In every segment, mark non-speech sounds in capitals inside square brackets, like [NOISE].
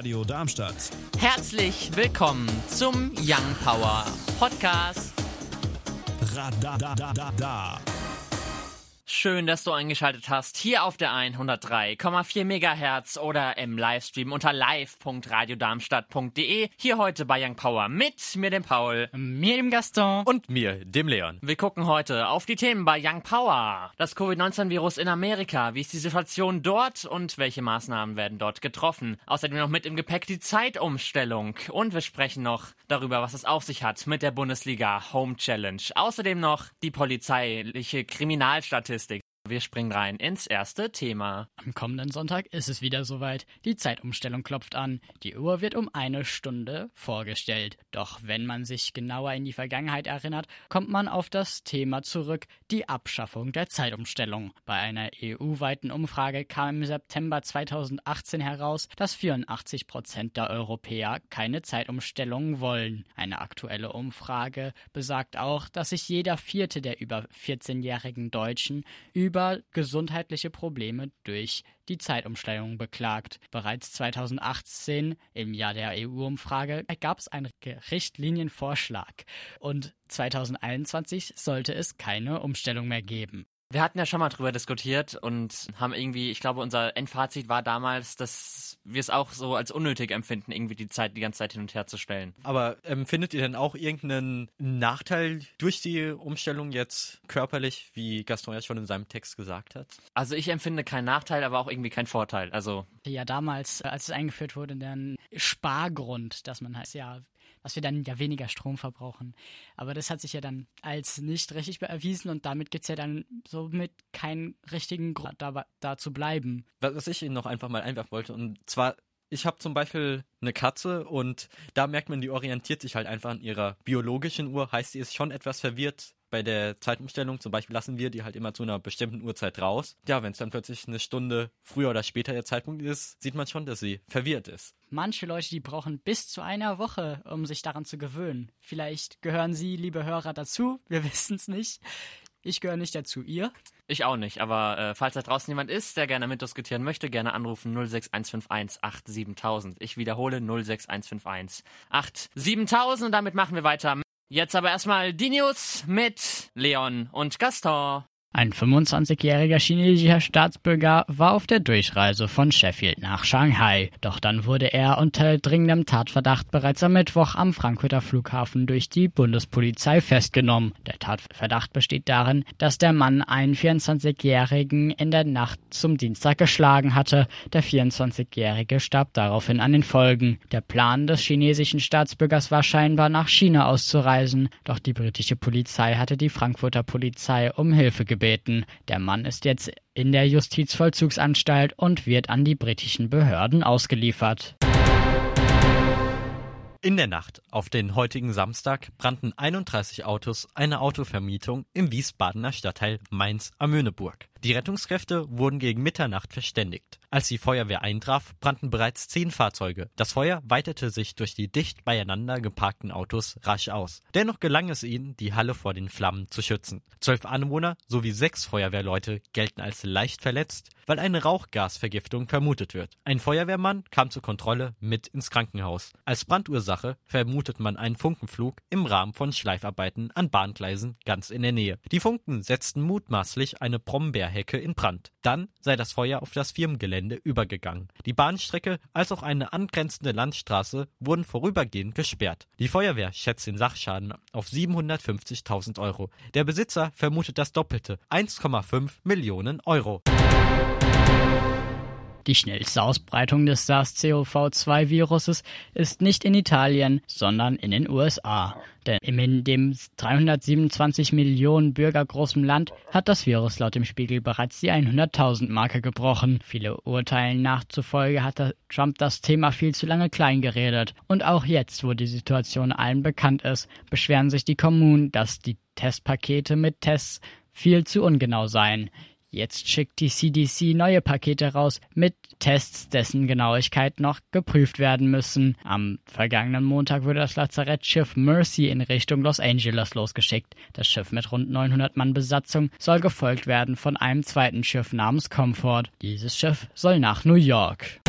Radio Darmstadt. Herzlich willkommen zum Young Power Podcast. Radadadada. Schön, dass du eingeschaltet hast hier auf der 103,4 Megahertz oder im Livestream unter live.radiodarmstadt.de. Hier heute bei Young Power mit mir, dem Paul. Mir, dem Gaston. Und mir, dem Leon. Wir gucken heute auf die Themen bei Young Power. Das Covid-19-Virus in Amerika. Wie ist die Situation dort und welche Maßnahmen werden dort getroffen? Außerdem noch mit im Gepäck die Zeitumstellung. Und wir sprechen noch darüber, was es auf sich hat mit der Bundesliga Home Challenge. Außerdem noch die polizeiliche Kriminalstatistik. Wir springen rein ins erste Thema. Am kommenden Sonntag ist es wieder soweit. Die Zeitumstellung klopft an. Die Uhr wird um eine Stunde vorgestellt. Doch wenn man sich genauer in die Vergangenheit erinnert, kommt man auf das Thema zurück, die Abschaffung der Zeitumstellung. Bei einer EU-weiten Umfrage kam im September 2018 heraus, dass 84 Prozent der Europäer keine Zeitumstellung wollen. Eine aktuelle Umfrage besagt auch, dass sich jeder vierte der über 14-jährigen Deutschen über gesundheitliche Probleme durch die Zeitumstellung beklagt. Bereits 2018, im Jahr der EU-Umfrage, gab es einen Richtlinienvorschlag und 2021 sollte es keine Umstellung mehr geben. Wir hatten ja schon mal drüber diskutiert und haben irgendwie, ich glaube, unser Endfazit war damals, dass wir es auch so als unnötig empfinden, irgendwie die Zeit die ganze Zeit hin und her zu stellen. Aber empfindet ihr denn auch irgendeinen Nachteil durch die Umstellung jetzt körperlich, wie Gaston ja schon in seinem Text gesagt hat? Also ich empfinde keinen Nachteil, aber auch irgendwie keinen Vorteil. Also Ja, damals, als es eingeführt wurde, dann Spargrund, dass man halt, ja, dass wir dann ja weniger Strom verbrauchen. Aber das hat sich ja dann als nicht richtig erwiesen und damit gibt es ja dann somit keinen richtigen Grund, da, da zu bleiben. Was ich Ihnen noch einfach mal einwerfen wollte, und zwar, ich habe zum Beispiel eine Katze und da merkt man, die orientiert sich halt einfach an ihrer biologischen Uhr, heißt, die ist schon etwas verwirrt bei der Zeitumstellung. Zum Beispiel lassen wir die halt immer zu einer bestimmten Uhrzeit raus. Ja, wenn es dann plötzlich eine Stunde früher oder später der Zeitpunkt ist, sieht man schon, dass sie verwirrt ist. Manche Leute, die brauchen bis zu einer Woche, um sich daran zu gewöhnen. Vielleicht gehören Sie, liebe Hörer, dazu. Wir [LAUGHS] wissen es nicht. Ich gehöre nicht dazu. Ihr? Ich auch nicht, aber äh, falls da draußen jemand ist, der gerne mitdiskutieren möchte, gerne anrufen 06151 87000. Ich wiederhole 06151 87000 und damit machen wir weiter. Jetzt aber erstmal die News mit Leon und Gaston. Ein 25-jähriger chinesischer Staatsbürger war auf der Durchreise von Sheffield nach Shanghai. Doch dann wurde er unter dringendem Tatverdacht bereits am Mittwoch am Frankfurter Flughafen durch die Bundespolizei festgenommen. Der Tatverdacht besteht darin, dass der Mann einen 24-jährigen in der Nacht zum Dienstag geschlagen hatte. Der 24-jährige starb daraufhin an den Folgen. Der Plan des chinesischen Staatsbürgers war scheinbar nach China auszureisen. Doch die britische Polizei hatte die Frankfurter Polizei um Hilfe gebeten gebeten. Der Mann ist jetzt in der Justizvollzugsanstalt und wird an die britischen Behörden ausgeliefert. In der Nacht auf den heutigen Samstag brannten 31 Autos einer Autovermietung im Wiesbadener Stadtteil Mainz am Möhneburg. Die Rettungskräfte wurden gegen Mitternacht verständigt. Als die Feuerwehr eintraf, brannten bereits zehn Fahrzeuge. Das Feuer weitete sich durch die dicht beieinander geparkten Autos rasch aus. Dennoch gelang es ihnen, die Halle vor den Flammen zu schützen. Zwölf Anwohner sowie sechs Feuerwehrleute gelten als leicht verletzt, weil eine Rauchgasvergiftung vermutet wird. Ein Feuerwehrmann kam zur Kontrolle mit ins Krankenhaus. Als Brandursache vermutet man einen Funkenflug im Rahmen von Schleifarbeiten an Bahngleisen ganz in der Nähe. Die Funken setzten mutmaßlich eine Brombeer Hecke in Brand. Dann sei das Feuer auf das Firmengelände übergegangen. Die Bahnstrecke als auch eine angrenzende Landstraße wurden vorübergehend gesperrt. Die Feuerwehr schätzt den Sachschaden auf 750.000 Euro. Der Besitzer vermutet das Doppelte, 1,5 Millionen Euro. Die schnellste Ausbreitung des SARS-CoV-2-Viruses ist nicht in Italien, sondern in den USA. Denn in dem 327 Millionen Bürger großen Land hat das Virus laut dem Spiegel bereits die 100.000 Marke gebrochen. Viele Urteilen nachzufolge hat Trump das Thema viel zu lange klein geredet. Und auch jetzt, wo die Situation allen bekannt ist, beschweren sich die Kommunen, dass die Testpakete mit Tests viel zu ungenau seien. Jetzt schickt die CDC neue Pakete raus mit Tests, dessen Genauigkeit noch geprüft werden müssen. Am vergangenen Montag wurde das Lazarettschiff Mercy in Richtung Los Angeles losgeschickt. Das Schiff mit rund 900 Mann Besatzung soll gefolgt werden von einem zweiten Schiff namens Comfort. Dieses Schiff soll nach New York.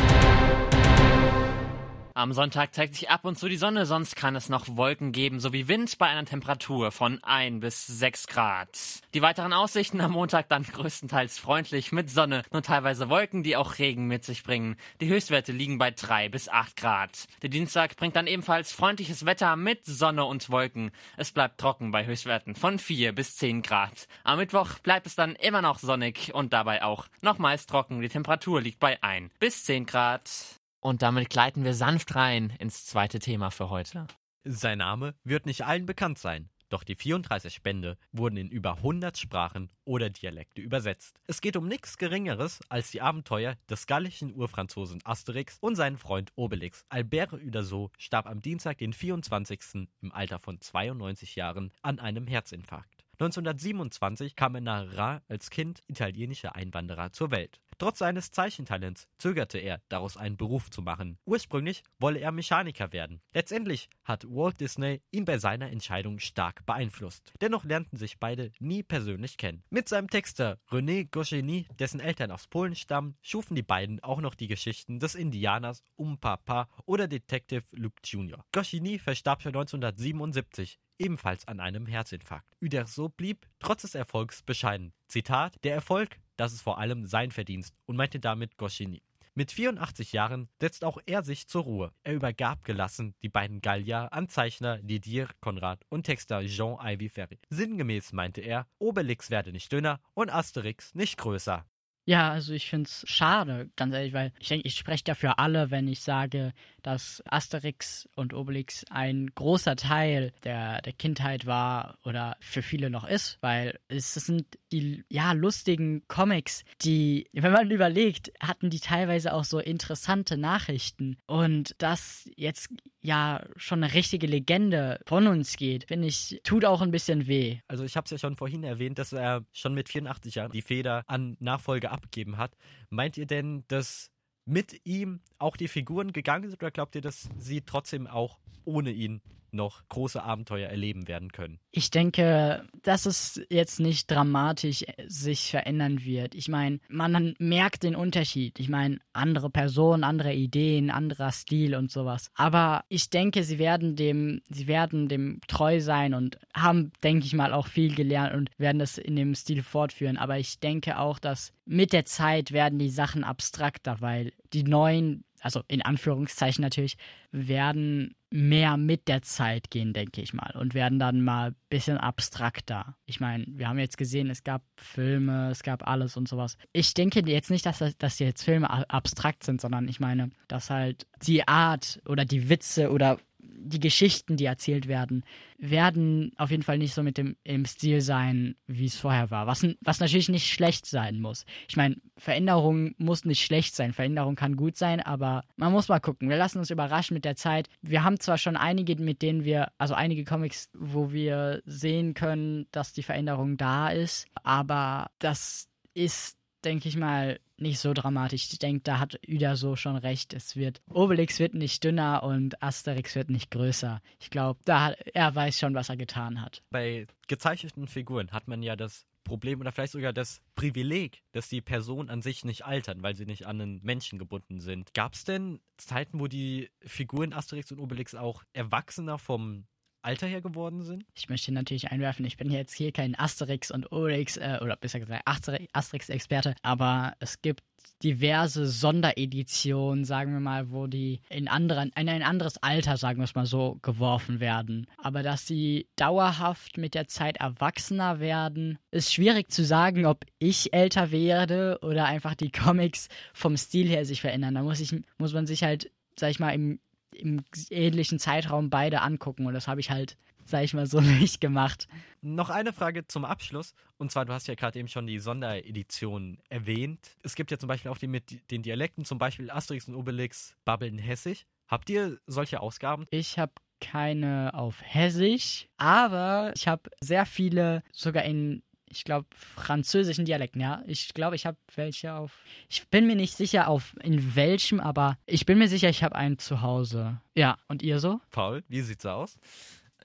Am Sonntag zeigt sich ab und zu die Sonne, sonst kann es noch Wolken geben sowie Wind bei einer Temperatur von 1 bis 6 Grad. Die weiteren Aussichten am Montag dann größtenteils freundlich mit Sonne, nur teilweise Wolken, die auch Regen mit sich bringen. Die Höchstwerte liegen bei 3 bis 8 Grad. Der Dienstag bringt dann ebenfalls freundliches Wetter mit Sonne und Wolken. Es bleibt trocken bei Höchstwerten von 4 bis 10 Grad. Am Mittwoch bleibt es dann immer noch sonnig und dabei auch nochmals trocken. Die Temperatur liegt bei 1 bis 10 Grad. Und damit gleiten wir sanft rein ins zweite Thema für heute. Sein Name wird nicht allen bekannt sein, doch die 34 Bände wurden in über 100 Sprachen oder Dialekte übersetzt. Es geht um nichts Geringeres als die Abenteuer des gallischen Urfranzosen Asterix und seinen Freund Obelix. Albert Uderso starb am Dienstag, den 24. im Alter von 92 Jahren an einem Herzinfarkt. 1927 kam er nach Ra als Kind italienischer Einwanderer zur Welt. Trotz seines Zeichentalents zögerte er, daraus einen Beruf zu machen. Ursprünglich wolle er Mechaniker werden. Letztendlich hat Walt Disney ihn bei seiner Entscheidung stark beeinflusst. Dennoch lernten sich beide nie persönlich kennen. Mit seinem Texter René Goscinny, dessen Eltern aus Polen stammen, schufen die beiden auch noch die Geschichten des Indianers Umpapa oder Detective Luke Jr. Goscinny verstarb schon 1977 ebenfalls an einem Herzinfarkt. Uderso blieb trotz des Erfolgs bescheiden. Zitat: Der Erfolg das ist vor allem sein Verdienst und meinte damit Goscinny. Mit 84 Jahren setzt auch er sich zur Ruhe. Er übergab gelassen die beiden Gallier an Zeichner Didier Conrad und Texter Jean Ivy Ferry. Sinngemäß meinte er, Obelix werde nicht dünner und Asterix nicht größer. Ja, also ich finde es schade, ganz ehrlich, weil ich denke, ich spreche dafür alle, wenn ich sage, dass Asterix und Obelix ein großer Teil der, der Kindheit war oder für viele noch ist, weil es sind die ja lustigen Comics, die, wenn man überlegt, hatten die teilweise auch so interessante Nachrichten. Und das jetzt ja schon eine richtige Legende von uns geht, finde ich, tut auch ein bisschen weh. Also ich habe es ja schon vorhin erwähnt, dass er schon mit 84 Jahren die Feder an Nachfolge abgegeben hat. Meint ihr denn, dass mit ihm auch die Figuren gegangen sind oder glaubt ihr, dass sie trotzdem auch ohne ihn noch große Abenteuer erleben werden können. Ich denke, dass es jetzt nicht dramatisch sich verändern wird. Ich meine, man merkt den Unterschied. Ich meine, andere Personen, andere Ideen, anderer Stil und sowas. Aber ich denke, sie werden dem, sie werden dem treu sein und haben, denke ich mal, auch viel gelernt und werden das in dem Stil fortführen. Aber ich denke auch, dass mit der Zeit werden die Sachen abstrakter, weil die neuen also in Anführungszeichen natürlich, werden mehr mit der Zeit gehen, denke ich mal, und werden dann mal ein bisschen abstrakter. Ich meine, wir haben jetzt gesehen, es gab Filme, es gab alles und sowas. Ich denke jetzt nicht, dass, dass jetzt Filme abstrakt sind, sondern ich meine, dass halt die Art oder die Witze oder die Geschichten, die erzählt werden, werden auf jeden Fall nicht so mit dem im Stil sein, wie es vorher war. Was, was natürlich nicht schlecht sein muss. Ich meine, Veränderung muss nicht schlecht sein. Veränderung kann gut sein, aber man muss mal gucken. Wir lassen uns überraschen mit der Zeit. Wir haben zwar schon einige, mit denen wir, also einige Comics, wo wir sehen können, dass die Veränderung da ist, aber das ist denke ich mal, nicht so dramatisch. Ich denke, da hat Uda so schon recht. Es wird, Obelix wird nicht dünner und Asterix wird nicht größer. Ich glaube, da hat, er weiß schon, was er getan hat. Bei gezeichneten Figuren hat man ja das Problem oder vielleicht sogar das Privileg, dass die Personen an sich nicht altern, weil sie nicht an einen Menschen gebunden sind. Gab es denn Zeiten, wo die Figuren Asterix und Obelix auch erwachsener vom Alter her geworden sind? Ich möchte natürlich einwerfen, ich bin jetzt hier kein Asterix und Obelix, äh, oder besser gesagt Asterix-Experte, aber es gibt diverse Sondereditionen, sagen wir mal, wo die in, anderen, in ein anderes Alter, sagen wir es mal so, geworfen werden. Aber dass sie dauerhaft mit der Zeit erwachsener werden, ist schwierig zu sagen, ob ich älter werde oder einfach die Comics vom Stil her sich verändern. Da muss, ich, muss man sich halt, sag ich mal, im im ähnlichen Zeitraum beide angucken und das habe ich halt, sag ich mal, so [LAUGHS] nicht gemacht. Noch eine Frage zum Abschluss und zwar, du hast ja gerade eben schon die Sonderedition erwähnt. Es gibt ja zum Beispiel auch die mit den Dialekten, zum Beispiel Asterix und Obelix babbeln hessisch. Habt ihr solche Ausgaben? Ich habe keine auf Hessisch, aber ich habe sehr viele sogar in ich glaube, französischen Dialekten, ja. Ich glaube, ich habe welche auf. Ich bin mir nicht sicher, auf in welchem, aber ich bin mir sicher, ich habe einen zu Hause. Ja, und ihr so? Paul, wie sieht's aus?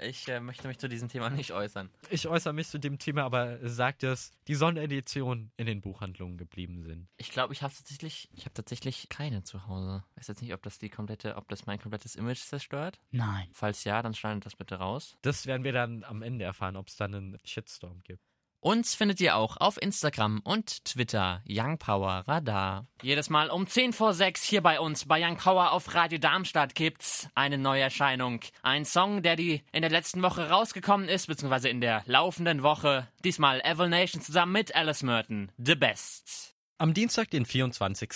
Ich äh, möchte mich zu diesem Thema nicht äußern. Ich äußere mich zu dem Thema, aber sagt es, die Sondereditionen in den Buchhandlungen geblieben sind. Ich glaube, ich habe tatsächlich, ich habe tatsächlich keine zu Hause. Ich weiß jetzt nicht, ob das die komplette, ob das mein komplettes Image zerstört. Nein. Falls ja, dann schneidet das bitte raus. Das werden wir dann am Ende erfahren, ob es dann einen Shitstorm gibt. Uns findet ihr auch auf Instagram und Twitter Young Power Radar. Jedes Mal um 10 vor 6 hier bei uns bei Young Power auf Radio Darmstadt gibt's eine Neuerscheinung. Ein Song, der die in der letzten Woche rausgekommen ist, beziehungsweise in der laufenden Woche. Diesmal Evil Nation zusammen mit Alice Merton. The Best. Am Dienstag, den 24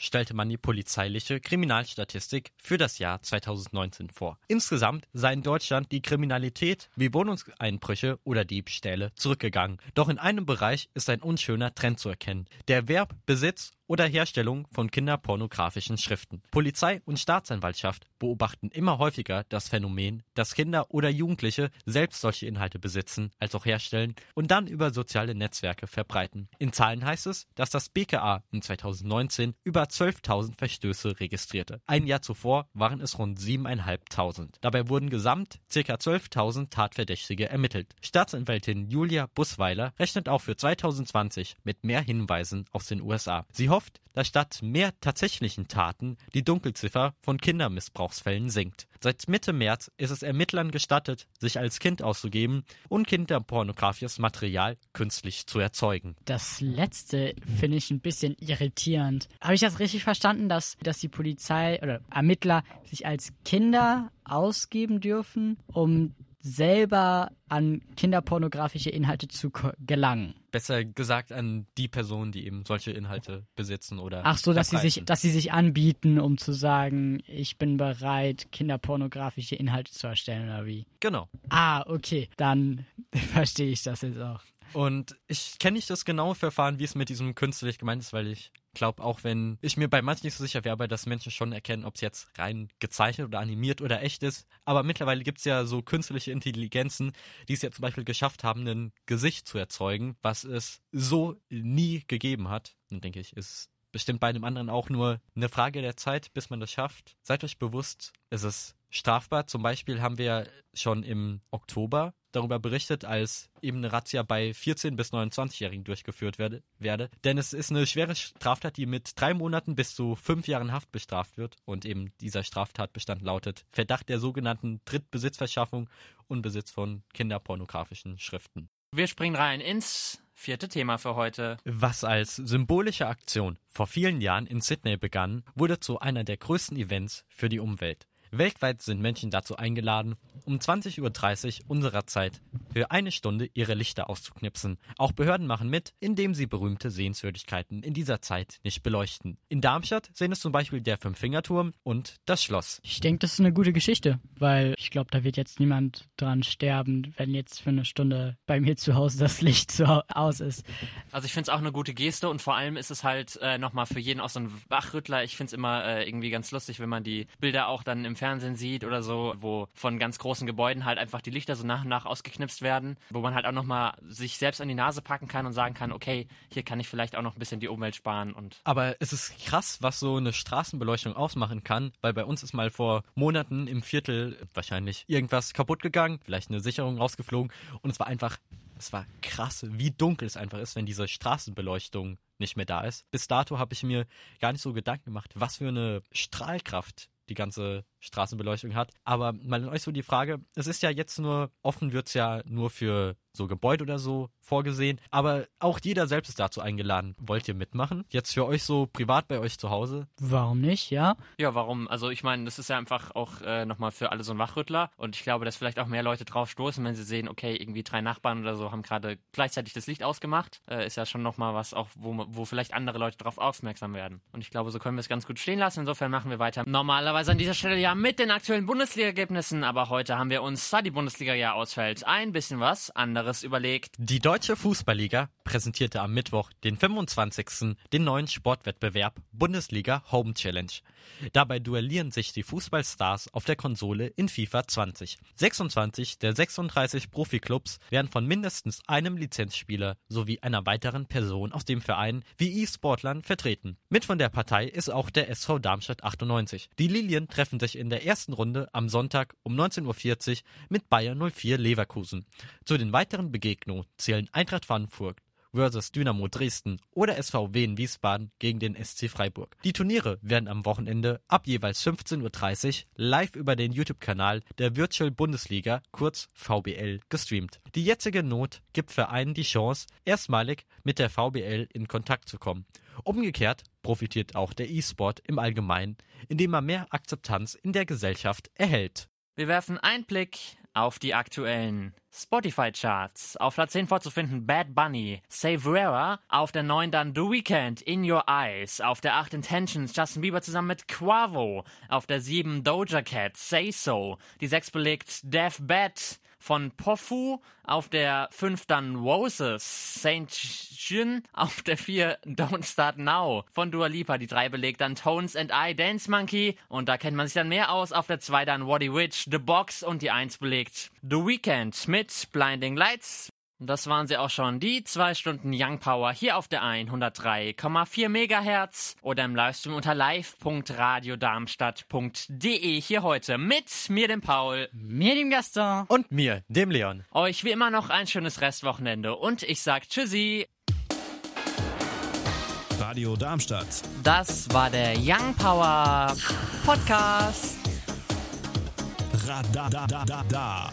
stellte man die polizeiliche Kriminalstatistik für das Jahr 2019 vor. Insgesamt sei in Deutschland die Kriminalität wie Wohnungseinbrüche oder Diebstähle zurückgegangen. Doch in einem Bereich ist ein unschöner Trend zu erkennen. Der Erwerb, Besitz oder Herstellung von kinderpornografischen Schriften. Polizei und Staatsanwaltschaft beobachten immer häufiger das Phänomen, dass Kinder oder Jugendliche selbst solche Inhalte besitzen, als auch herstellen und dann über soziale Netzwerke verbreiten. In Zahlen heißt es, dass das BKA in 2019 über 12.000 Verstöße registrierte. Ein Jahr zuvor waren es rund 7.500. Dabei wurden gesamt ca. 12.000 Tatverdächtige ermittelt. Staatsanwältin Julia Busweiler rechnet auch für 2020 mit mehr Hinweisen aus den USA. Sie hofft, dass statt mehr tatsächlichen Taten die Dunkelziffer von Kindermissbrauchsfällen sinkt. Seit Mitte März ist es Ermittlern gestattet, sich als Kind auszugeben und kinderpornografisches Material künstlich zu erzeugen. Das letzte finde ich ein bisschen irritierend. Habe ich das richtig verstanden, dass, dass die Polizei oder Ermittler sich als Kinder ausgeben dürfen, um selber an kinderpornografische Inhalte zu gelangen. Besser gesagt an die Personen, die eben solche Inhalte besitzen oder. Ach so, dass sie sich, dass sie sich anbieten, um zu sagen, ich bin bereit, kinderpornografische Inhalte zu erstellen oder wie? Genau. Ah, okay, dann [LAUGHS] verstehe ich das jetzt auch. Und ich kenne nicht das genaue Verfahren, wie es mit diesem künstlich gemeint ist, weil ich glaube, auch wenn ich mir bei manchen nicht so sicher wäre, dass Menschen schon erkennen, ob es jetzt rein gezeichnet oder animiert oder echt ist. Aber mittlerweile gibt es ja so künstliche Intelligenzen, die es ja zum Beispiel geschafft haben, ein Gesicht zu erzeugen, was es so nie gegeben hat. Und denke ich, ist bestimmt bei einem anderen auch nur eine Frage der Zeit, bis man das schafft. Seid euch bewusst, es ist strafbar. Zum Beispiel haben wir schon im Oktober darüber berichtet, als eben eine Razzia bei 14- bis 29-Jährigen durchgeführt werde, werde. Denn es ist eine schwere Straftat, die mit drei Monaten bis zu fünf Jahren Haft bestraft wird. Und eben dieser Straftatbestand lautet Verdacht der sogenannten Drittbesitzverschaffung und Besitz von kinderpornografischen Schriften. Wir springen rein ins vierte Thema für heute. Was als symbolische Aktion vor vielen Jahren in Sydney begann, wurde zu einer der größten Events für die Umwelt. Weltweit sind Menschen dazu eingeladen, um 20.30 Uhr unserer Zeit für eine Stunde ihre Lichter auszuknipsen. Auch Behörden machen mit, indem sie berühmte Sehenswürdigkeiten in dieser Zeit nicht beleuchten. In Darmstadt sehen es zum Beispiel der Fünffingerturm und das Schloss. Ich denke, das ist eine gute Geschichte, weil ich glaube, da wird jetzt niemand dran sterben, wenn jetzt für eine Stunde bei mir zu Hause das Licht so aus ist. Also ich finde es auch eine gute Geste und vor allem ist es halt äh, nochmal für jeden auch so ein Wachrüttler. Ich finde es immer äh, irgendwie ganz lustig, wenn man die Bilder auch dann im Fernsehen sieht oder so, wo von ganz großen Gebäuden halt einfach die Lichter so nach und nach ausgeknipst werden, wo man halt auch nochmal sich selbst an die Nase packen kann und sagen kann, okay, hier kann ich vielleicht auch noch ein bisschen die Umwelt sparen und. Aber es ist krass, was so eine Straßenbeleuchtung ausmachen kann, weil bei uns ist mal vor Monaten im Viertel wahrscheinlich irgendwas kaputt gegangen, vielleicht eine Sicherung rausgeflogen und es war einfach es war krass, wie dunkel es einfach ist, wenn diese Straßenbeleuchtung nicht mehr da ist. Bis dato habe ich mir gar nicht so Gedanken gemacht, was für eine Strahlkraft die ganze Straßenbeleuchtung hat. Aber mal an euch so die Frage, es ist ja jetzt nur, offen wird es ja nur für so Gebäude oder so vorgesehen, aber auch jeder selbst ist dazu eingeladen. Wollt ihr mitmachen? Jetzt für euch so privat bei euch zu Hause? Warum nicht, ja? Ja, warum? Also ich meine, das ist ja einfach auch äh, nochmal für alle so ein Wachrüttler und ich glaube, dass vielleicht auch mehr Leute drauf stoßen, wenn sie sehen, okay, irgendwie drei Nachbarn oder so haben gerade gleichzeitig das Licht ausgemacht, äh, ist ja schon nochmal was auch, wo, wo vielleicht andere Leute drauf aufmerksam werden. Und ich glaube, so können wir es ganz gut stehen lassen. Insofern machen wir weiter. Normalerweise an dieser Stelle ja mit den aktuellen Bundesliga-Ergebnissen, aber heute haben wir uns, da die Bundesliga ja ausfällt, ein bisschen was anderes anderes überlegt. Die Deutsche Fußballliga präsentierte am Mittwoch, den 25. den neuen Sportwettbewerb Bundesliga Home Challenge. Dabei duellieren sich die Fußballstars auf der Konsole in FIFA 20. 26 der 36 Profiklubs werden von mindestens einem Lizenzspieler sowie einer weiteren Person aus dem Verein wie E-Sportlern vertreten. Mit von der Partei ist auch der SV Darmstadt 98. Die Lilien treffen sich in der ersten Runde am Sonntag um 19.40 Uhr mit Bayern 04 Leverkusen. Zu den weiteren Begegnungen zählen Eintracht Frankfurt versus Dynamo Dresden oder SVW in Wiesbaden gegen den SC Freiburg. Die Turniere werden am Wochenende ab jeweils 15.30 Uhr live über den YouTube-Kanal der Virtual Bundesliga, kurz VBL, gestreamt. Die jetzige Not gibt Vereinen die Chance, erstmalig mit der VBL in Kontakt zu kommen. Umgekehrt profitiert auch der E-Sport im Allgemeinen, indem er mehr Akzeptanz in der Gesellschaft erhält. Wir werfen einen Blick auf die aktuellen Spotify-Charts. Auf Platz 10 vorzufinden Bad Bunny, Save Rara. Auf der 9 dann The Weeknd, In Your Eyes. Auf der 8 Intentions, Justin Bieber zusammen mit Quavo. Auf der 7 Doja Cat, Say So. Die 6 belegt Death Bad von Pofu. Auf der 5 dann Roses, Saint Jin. Auf der 4 Don't Start Now von Dua Lipa. Die 3 belegt dann Tones and I, Dance Monkey. Und da kennt man sich dann mehr aus. Auf der 2 dann Waddy Witch, The Box. Und die 1 belegt The Weeknd mit Blinding Lights. Das waren sie auch schon, die zwei Stunden Young Power hier auf der 103,4 Megahertz oder im Livestream unter live.radiodarmstadt.de hier heute mit mir, dem Paul, mir, dem Gaston und mir, dem Leon. Euch wie immer noch ein schönes Restwochenende und ich sag Tschüssi. Radio Darmstadt. Das war der Young Power Podcast. Radadadada.